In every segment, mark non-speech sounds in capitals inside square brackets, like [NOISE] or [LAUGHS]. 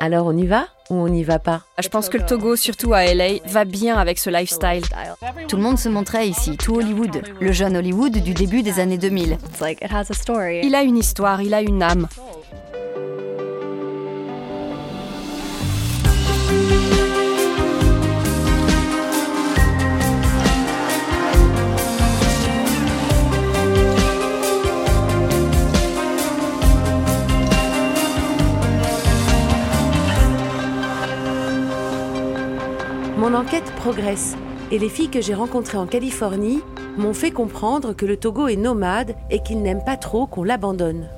Alors on y va ou on n'y va pas? Je pense que le Togo, surtout à LA, va bien avec ce lifestyle. Tout le monde se montrait ici, tout Hollywood, le jeune Hollywood du début des années 2000. Il a une histoire, il a une âme. Mon enquête progresse et les filles que j'ai rencontrées en Californie m'ont fait comprendre que le Togo est nomade et qu'il n'aime pas trop qu'on l'abandonne.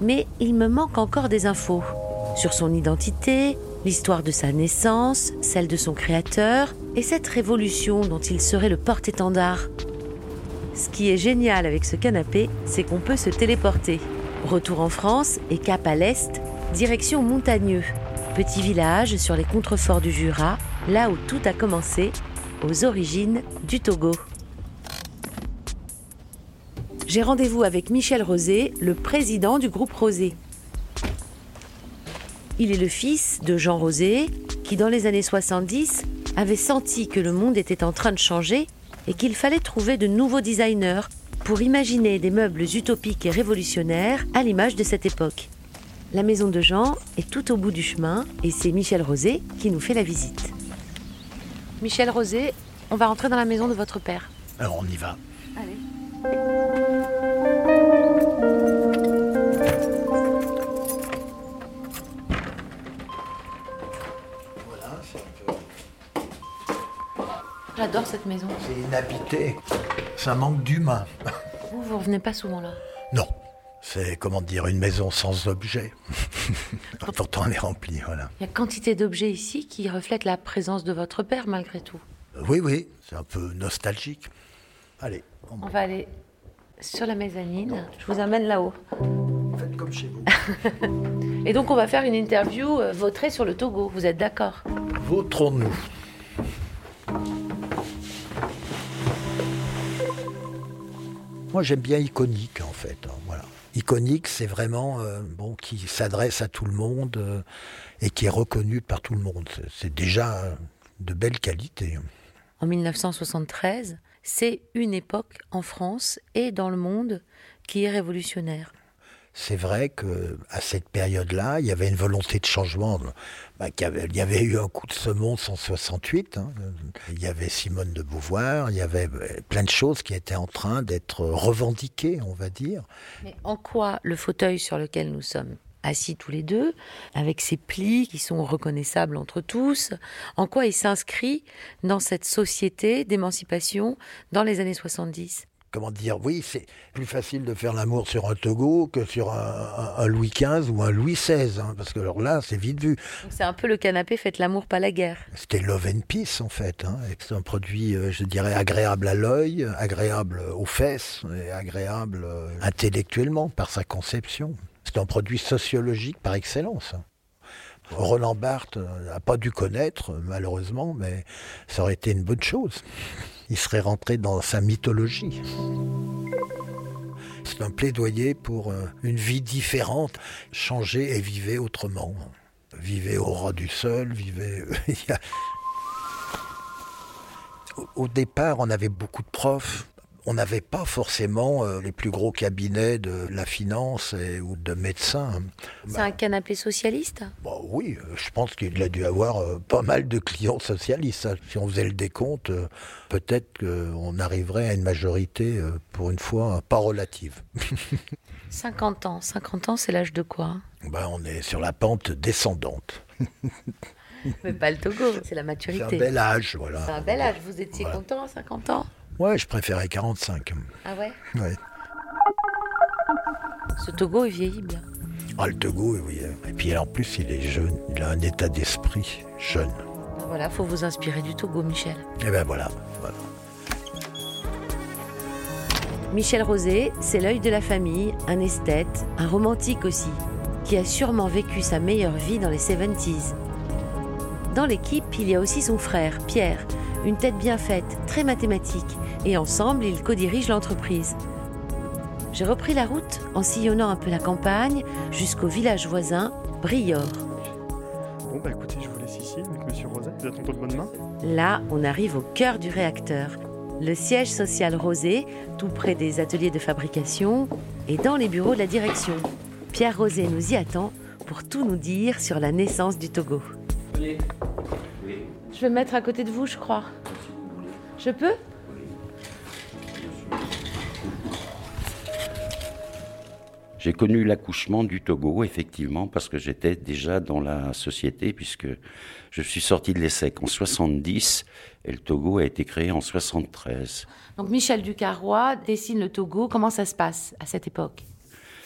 Mais il me manque encore des infos sur son identité, l'histoire de sa naissance, celle de son créateur et cette révolution dont il serait le porte-étendard. Ce qui est génial avec ce canapé, c'est qu'on peut se téléporter. Retour en France et cap à l'est, direction Montagneux, petit village sur les contreforts du Jura, là où tout a commencé, aux origines du Togo. J'ai rendez-vous avec Michel Rosé, le président du groupe Rosé. Il est le fils de Jean Rosé, qui dans les années 70 avait senti que le monde était en train de changer et qu'il fallait trouver de nouveaux designers pour imaginer des meubles utopiques et révolutionnaires à l'image de cette époque. La maison de Jean est tout au bout du chemin et c'est Michel Rosé qui nous fait la visite. Michel Rosé, on va rentrer dans la maison de votre père. Alors on y va. Allez. Voilà, c'est un peu- J'adore cette maison. c'est inhabité. Ça manque d'humain. Vous, vous revenez pas souvent là? Non, c'est comment dire une maison sans objet. [LAUGHS] Pourtant elle est remplie, voilà. Il y a quantité d'objets ici qui reflètent la présence de votre père malgré tout. Oui, oui, c'est un peu nostalgique. Allez, on On va aller sur la mezzanine. Je vous amène là-haut. faites comme chez vous. [LAUGHS] Et donc on va faire une interview euh, vautrée sur le Togo. Vous êtes d'accord? Vautrons-nous. Moi, j'aime bien iconique, en fait. hein, voilà. Iconique, c'est vraiment euh, bon qui s'adresse à tout le monde euh, et qui est reconnu par tout le monde. C'est- déjà euh, de belle qualité. En 1973, c'est une époque en France et dans le monde qui est révolutionnaire. C'est vrai que à cette période-là, il y avait une volonté de changement. Bah, il y avait eu un coup de semonce en 68. hein. Il y avait Simone de Beauvoir. Il y avait euh, plein de choses qui étaient en train d'être revendiquées, on va dire. Mais en quoi le fauteuil sur lequel nous sommes assis tous les deux, avec ses plis qui sont reconnaissables entre tous, en quoi il s'inscrit dans cette société d'émancipation dans les années 70 Comment dire Oui, c'est plus facile de faire l'amour sur un Togo que sur un, un- un Louis XV ou un Louis XVI, hein, parce que alors là, c'est vite vu. C'est un peu le canapé faites l'amour, pas la guerre. C'était Love and Peace en fait. Hein. C'est un produit, euh, je dirais, agréable à l'œil, agréable aux fesses et agréable euh, intellectuellement par sa conception. C'est un produit sociologique par excellence. hein. Roland Barthes euh, n'a pas dû connaître, malheureusement, mais ça aurait été une bonne chose. Il serait rentré dans sa mythologie. C'est un plaidoyer pour euh, une vie différente. Changer et vivez autrement. Vivez au ras du sol, vivez... [LAUGHS] Au départ, on avait beaucoup de profs. On n'avait pas forcément euh, les plus gros cabinets de la finance et- ou de médecins. C'est un canapé socialiste? Bon, oui, euh, je pense qu'il a dû avoir euh, pas mal de clients socialistes. hein. Si on faisait le décompte, peut-être qu'on arriverait à une majorité, pour une fois, pas relative. [LAUGHS] 50 ans. 50 ans, c'est l'âge de quoi? Ben, on est sur la pente descendante. [LAUGHS] Mais pas le Togo, c'est la C'est maturité. un bel âge, voilà. C'est un bel âge. Vous étiez Voilà. content à 50 ans? Ouais, je préférais 45. Ah ouais Ouais. Ce Togo, il vieillit bien. Ah, le Togo, oui. Et puis en plus, il est jeune. Il a un état d'esprit jeune. Voilà, faut vous inspirer du Togo, Michel. Et ben voilà. voilà. Michel Rosé, c'est l'œil de la famille, un esthète, un romantique aussi, qui a sûrement vécu sa meilleure vie dans les 70s. Dans l'équipe, il y a aussi son frère, Pierre, une tête bien faite, très mathématique, et ensemble, ils co-dirigent l'entreprise. J'ai repris la route en sillonnant un peu la campagne jusqu'au village voisin, Brior. Bon, bah écoutez, je vous laisse ici avec Monsieur Roset. Vous êtes en de bonne main Là, on arrive au cœur du réacteur. Le siège social Rosé, tout près des ateliers de fabrication et dans les bureaux de la direction. Pierre Rosé nous y attend pour tout nous dire sur la naissance du Togo. Je vais me mettre à côté de vous, je crois. Je peux? J'ai connu l'accouchement du Togo, effectivement, parce que j'étais déjà dans la société, puisque je suis sorti de l'ESSEC en 70 et le Togo a été créé en 73. Donc Michel Ducarrois dessine le Togo. Comment ça se passe à cette époque?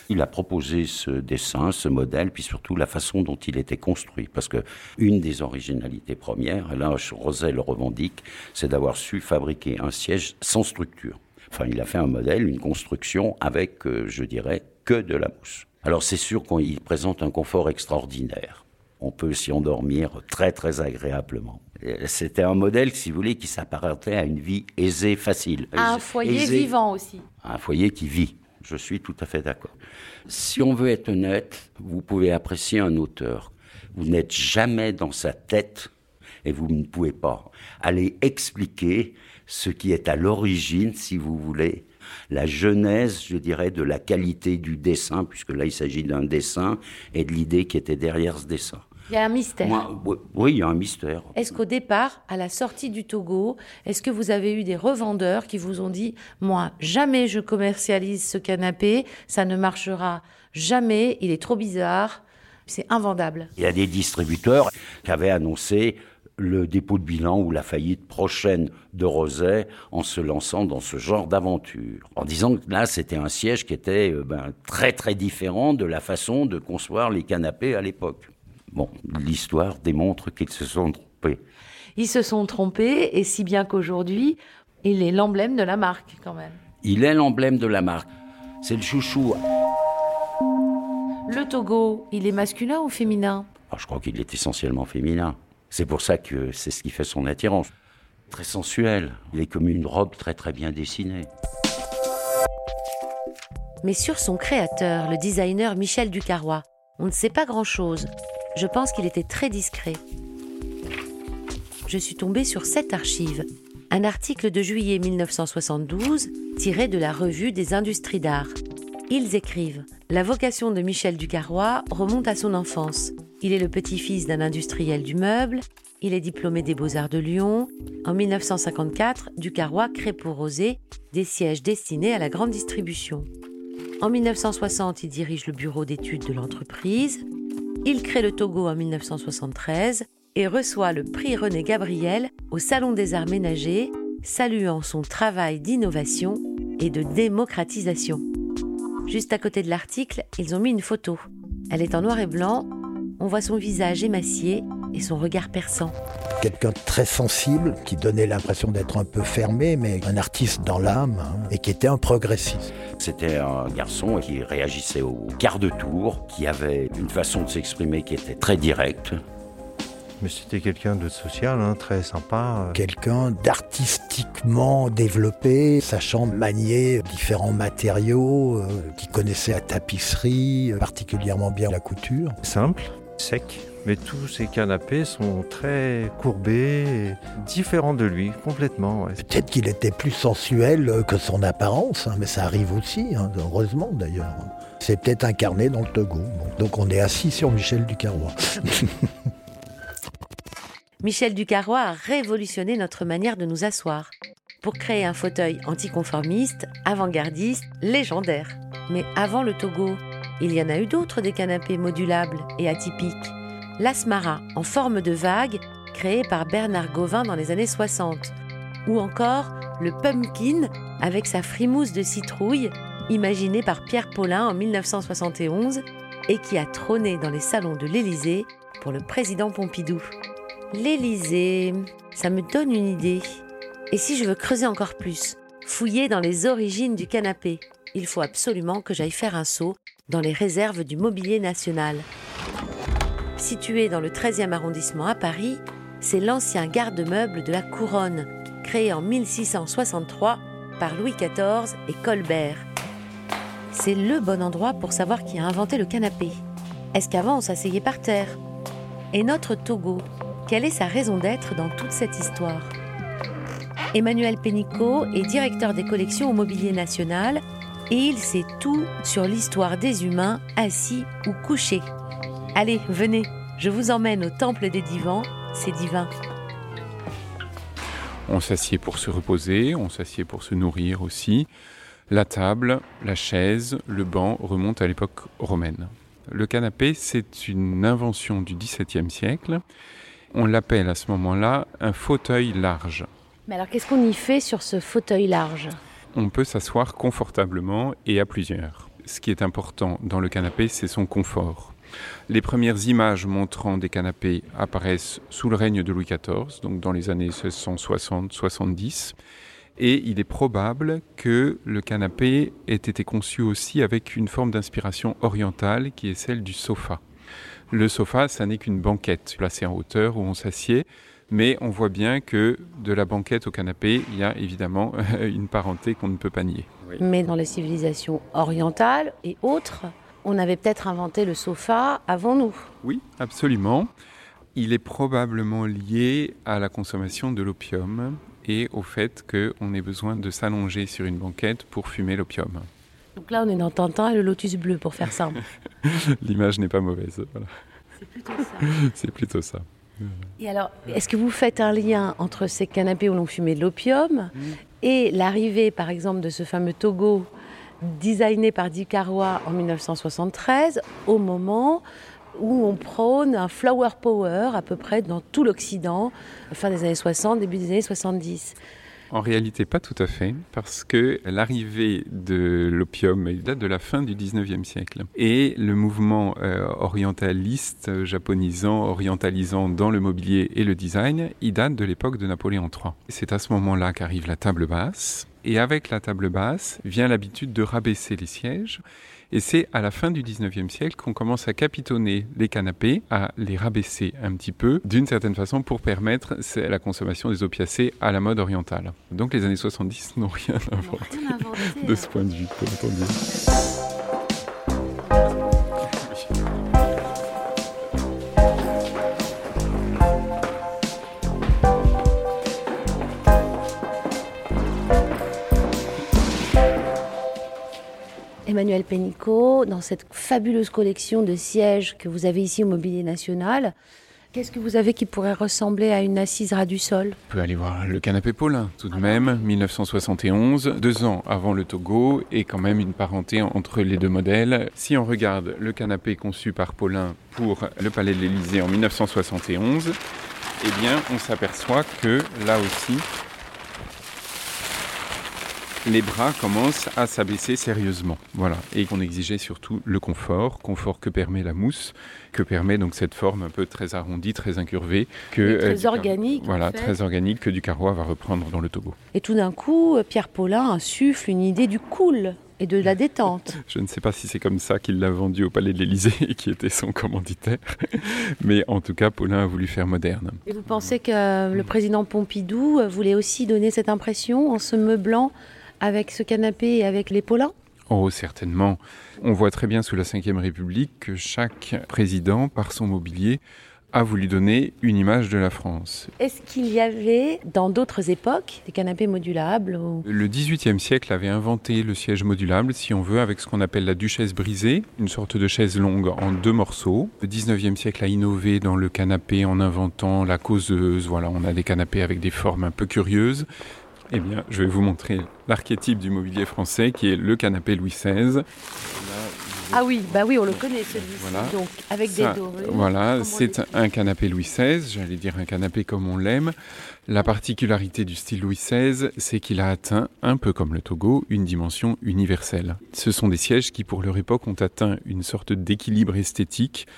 Il a proposé ce dessin, ce modèle, puis surtout la façon dont il était construit. Parce que une des originalités premières, et là Rosel le revendique, c'est d'avoir su fabriquer un siège sans structure. Enfin, il a fait un modèle, une construction avec, euh, je dirais, que de la mousse. Alors c'est sûr qu'il présente un confort extraordinaire. On peut s'y endormir très très agréablement. C'était un modèle, si vous voulez, qui s'apparentait à une vie aisée, facile. un foyer vivant aussi. Un foyer qui vit. Je suis tout à fait d'accord. Si on veut être honnête, vous pouvez apprécier un auteur. Vous n'êtes jamais dans sa tête et vous ne pouvez pas aller expliquer ce qui est à l'origine, si vous voulez, la genèse, je dirais, de la qualité du dessin, puisque là il s'agit d'un dessin et de l'idée qui était derrière ce dessin. Il y a un mystère. oui, il y a un mystère. Est-ce qu'au départ, à la sortie du Togo, est-ce que vous avez eu des revendeurs qui vous ont dit Moi, jamais je commercialise ce canapé, ça ne marchera jamais, il est trop bizarre, c'est invendable Il y a des distributeurs qui avaient annoncé le dépôt de bilan ou la faillite prochaine de Roset en se lançant dans ce genre d'aventure. En disant que là, c'était un siège qui était euh, ben, très très différent de la façon de concevoir les canapés à l'époque. Bon, l'histoire démontre qu'ils se sont trompés. Ils se sont trompés, et si bien qu'aujourd'hui, il est l'emblème de la marque quand même. Il est l'emblème de la marque. C'est le chouchou. Le Togo, il est masculin ou féminin? Ah, Je crois qu'il est essentiellement féminin. C'est pour ça que c'est ce qui fait son attirance. Très sensuel. Il est comme une robe très très bien dessinée. Mais sur son créateur, le designer Michel Ducarrois, on ne sait pas grand-chose. Je pense qu'il était très discret. Je suis tombée sur cette archive, un article de juillet 1972 tiré de la revue des industries d'art. Ils écrivent La vocation de Michel Ducarrois remonte à son enfance. Il est le petit-fils d'un industriel du meuble. Il est diplômé des Beaux-Arts de Lyon. En 1954, Ducarrois crée pour Rosé des sièges destinés à la grande distribution. En 1960, il dirige le bureau d'études de l'entreprise. Il crée le Togo en 1973 et reçoit le prix René Gabriel au Salon des Arts Ménagers, saluant son travail d'innovation et de démocratisation. Juste à côté de l'article, ils ont mis une photo. Elle est en noir et blanc on voit son visage émacié et son regard perçant. Quelqu'un de très sensible, qui donnait l'impression d'être un peu fermé, mais un artiste dans l'âme, hein, et qui était un progressiste. C'était un garçon qui réagissait au quart de tour, qui avait une façon de s'exprimer qui était très directe. Mais c'était quelqu'un de social, hein, très sympa. Quelqu'un d'artistiquement développé, sachant manier différents matériaux, euh, qui connaissait la tapisserie, particulièrement bien la couture. Simple, sec. Mais tous ces canapés sont très courbés, et différents de lui, complètement. Peut-être qu'il était plus sensuel que son apparence, hein, mais ça arrive aussi, hein, heureusement d'ailleurs. C'est peut-être incarné dans le Togo. donc on est assis sur Michel Ducarrois. [LAUGHS] Michel Ducarrois a révolutionné notre manière de nous asseoir pour créer un fauteuil anticonformiste, avant-gardiste, légendaire. Mais avant le Togo, il y en a eu d'autres des canapés modulables et atypiques. L'Asmara en forme de vague, créé par Bernard Gauvin dans les années 60. Ou encore le Pumpkin avec sa frimousse de citrouille, imaginé par Pierre Paulin en 1971 et qui a trôné dans les salons de l'Élysée pour le président Pompidou. L'Élysée, ça me donne une idée. Et si je veux creuser encore plus, fouiller dans les origines du canapé, il faut absolument que j'aille faire un saut dans les réserves du mobilier national. Situé dans le 13e arrondissement à Paris, c'est l'ancien garde-meuble de la Couronne, créé en 1663 par Louis XIV et Colbert. c'est le bon endroit pour savoir qui a inventé le canapé. Est-ce qu'avant on s'asseyait par terre? Et notre Togo, quelle est sa raison d'être dans toute cette histoire Emmanuel Pénicaud est directeur des collections au Mobilier National et il sait tout sur l'histoire des humains assis ou couchés. Allez, venez, je vous emmène au temple des divans, c'est divin. On s'assied pour se reposer, on s'assied pour se nourrir aussi. La table, la chaise, le banc remontent à l'époque romaine. Le canapé, c'est une invention du XVIIe siècle. On l'appelle à ce moment-là un fauteuil large. Mais alors qu'est-ce qu'on y fait sur ce fauteuil large? On peut s'asseoir confortablement et à plusieurs. Ce qui est important dans le canapé, c'est son confort. Les premières images montrant des canapés apparaissent sous le règne de Louis XIV, donc dans les années 1660-70. Et il est probable que le canapé ait été conçu aussi avec une forme d'inspiration orientale qui est celle du sofa. Le sofa, ça n'est qu'une banquette placée en hauteur où on s'assied, mais on voit bien que de la banquette au canapé, il y a évidemment une parenté qu'on ne peut pas nier. Mais dans les civilisations orientales et autres, on avait peut-être inventé le sofa avant nous. Oui, absolument. Il est probablement lié à la consommation de l'opium et au fait qu'on ait besoin de s'allonger sur une banquette pour fumer l'opium. Donc là, on est dans Tintin et le lotus bleu, pour faire simple. [LAUGHS] L'image n'est pas mauvaise. C'est plutôt ça. [LAUGHS] C'est plutôt ça. Et alors, est-ce que vous faites un lien entre ces canapés où l'on fumait de l'opium et l'arrivée, par exemple, de ce fameux Togo designé par Dick Carrois en 1973, au moment où on prône un flower power à peu près dans tout l'Occident, fin des années 60, début des années 70. En réalité, pas tout à fait, parce que l'arrivée de l'opium date de la fin du 19e siècle. Et le mouvement euh, orientaliste, japonisant, orientalisant dans le mobilier et le design, il date de l'époque de Napoléon III. C'est à ce moment-là qu'arrive la table basse. Et avec la table basse vient l'habitude de rabaisser les sièges et c'est à la fin du 19e siècle qu'on commence à capitonner les canapés, à les rabaisser un petit peu, d'une certaine façon, pour permettre la consommation des opiacés à la mode orientale. Donc les années 70 n'ont rien inventé, de ce point de vue, entendu. Emmanuel Pénicaud, dans cette fabuleuse collection de sièges que vous avez ici au Mobilier National, Qu'est-ce que vous avez qui pourrait ressembler à une assise ras du sol? On peut aller voir le canapé Paulin, tout de même, 1971, deux ans avant le Togo, et quand même une parenté entre les deux modèles. Si on regarde le canapé conçu par Paulin pour le Palais de l'Élysée en 1971, eh bien, on s'aperçoit que là aussi, les bras commencent à s'abaisser sérieusement. Voilà. Et qu'on exigeait surtout le confort, confort que permet la mousse, que permet donc cette forme un peu très arrondie, très incurvée. Que, très euh, organique. Voilà, très organique que Ducarrois va reprendre dans le Togo. Et tout d'un coup, euh, Pierre Paulin insuffle une idée du cool et de la détente. [LAUGHS] Je ne sais pas si c'est comme ça qu'il l'a vendu au Palais de l'Élysée, [LAUGHS] qui était son commanditaire, [LAUGHS] mais en tout cas, Paulin a voulu faire moderne. Et vous pensez que le président Pompidou voulait aussi donner cette impression en se meublant avec ce canapé et avec les Paulins Oh, certainement. On voit très bien sous la Ve République que chaque président, par son mobilier, a voulu donner une image de la France. Est-ce qu'il y avait dans d'autres époques des canapés modulables Le XVIIIe siècle avait inventé le siège modulable, si on veut, avec ce qu'on appelle la duchesse brisée, une sorte de chaise longue en deux morceaux. Le XIXe siècle a innové dans le canapé en inventant la causeuse. Voilà, on a des canapés avec des formes un peu curieuses. Eh bien, je vais vous montrer l'archétype du mobilier français qui est le canapé Louis XVI. ah oui, bah oui, on le connaît celui-ci. Donc avec des. Voilà, c'est un canapé Louis XVI, j'allais dire un canapé comme on l'aime. La particularité du style Louis XVI, c'est qu'il a atteint, un peu comme le Togo, une dimension universelle. Ce sont des sièges qui, pour leur époque, ont atteint une sorte d'équilibre esthétique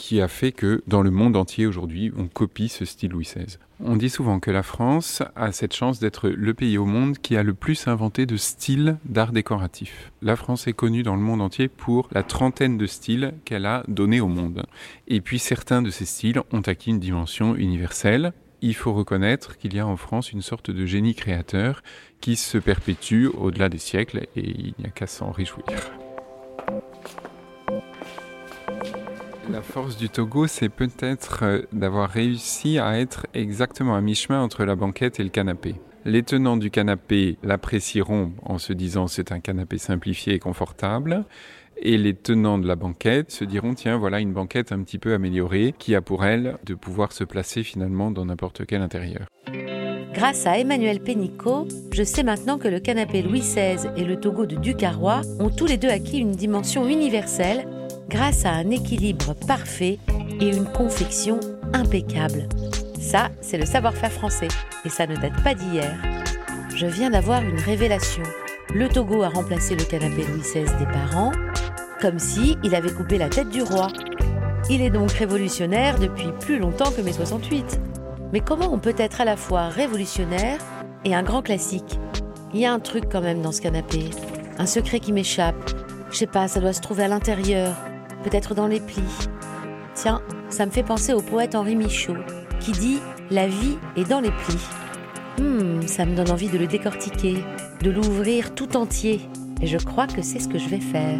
qui a fait que dans le monde entier aujourd'hui, on copie ce style Louis XVI. On dit souvent que la France a cette chance d'être le pays au monde qui a le plus inventé de styles d'art décoratif. La France est connue dans le monde entier pour la trentaine de styles qu'elle a donnés au monde. Et puis certains de ces styles ont acquis une dimension universelle. Il faut reconnaître qu'il y a en France une sorte de génie créateur qui se perpétue au-delà des siècles et il n'y a qu'à s'en réjouir. La force du Togo, c'est peut-être euh, d'avoir réussi à être exactement à mi-chemin entre la banquette et le canapé. Les tenants du canapé l'apprécieront en se disant c'est un canapé simplifié et confortable. Et les tenants de la banquette se diront tiens voilà une banquette un petit peu améliorée qui a pour elle de pouvoir se placer finalement dans n'importe quel intérieur. Grâce à Emmanuel Pénicaud, je sais maintenant que le canapé Louis XVI et le Togo de Ducarrois ont tous les deux acquis une dimension universelle grâce à un équilibre parfait et une confection impeccable. Ça, c'est le savoir-faire français et ça ne date pas d'hier. Je viens d'avoir une révélation. Le Togo a remplacé le canapé Louis XVI des parents, comme si il avait coupé la tête du roi. Il est donc révolutionnaire depuis plus longtemps que mes 68. Mais comment on peut être à la fois révolutionnaire et un grand classique? Il y a un truc quand même dans ce canapé, un secret qui m'échappe. Je sais pas, ça doit se trouver à l'intérieur, peut-être dans les plis. Tiens, ça me fait penser au poète Henri Michaud, qui dit La vie est dans les plis. Hmm, ça me donne envie de le décortiquer, de l'ouvrir tout entier. Et je crois que c'est ce que je vais faire.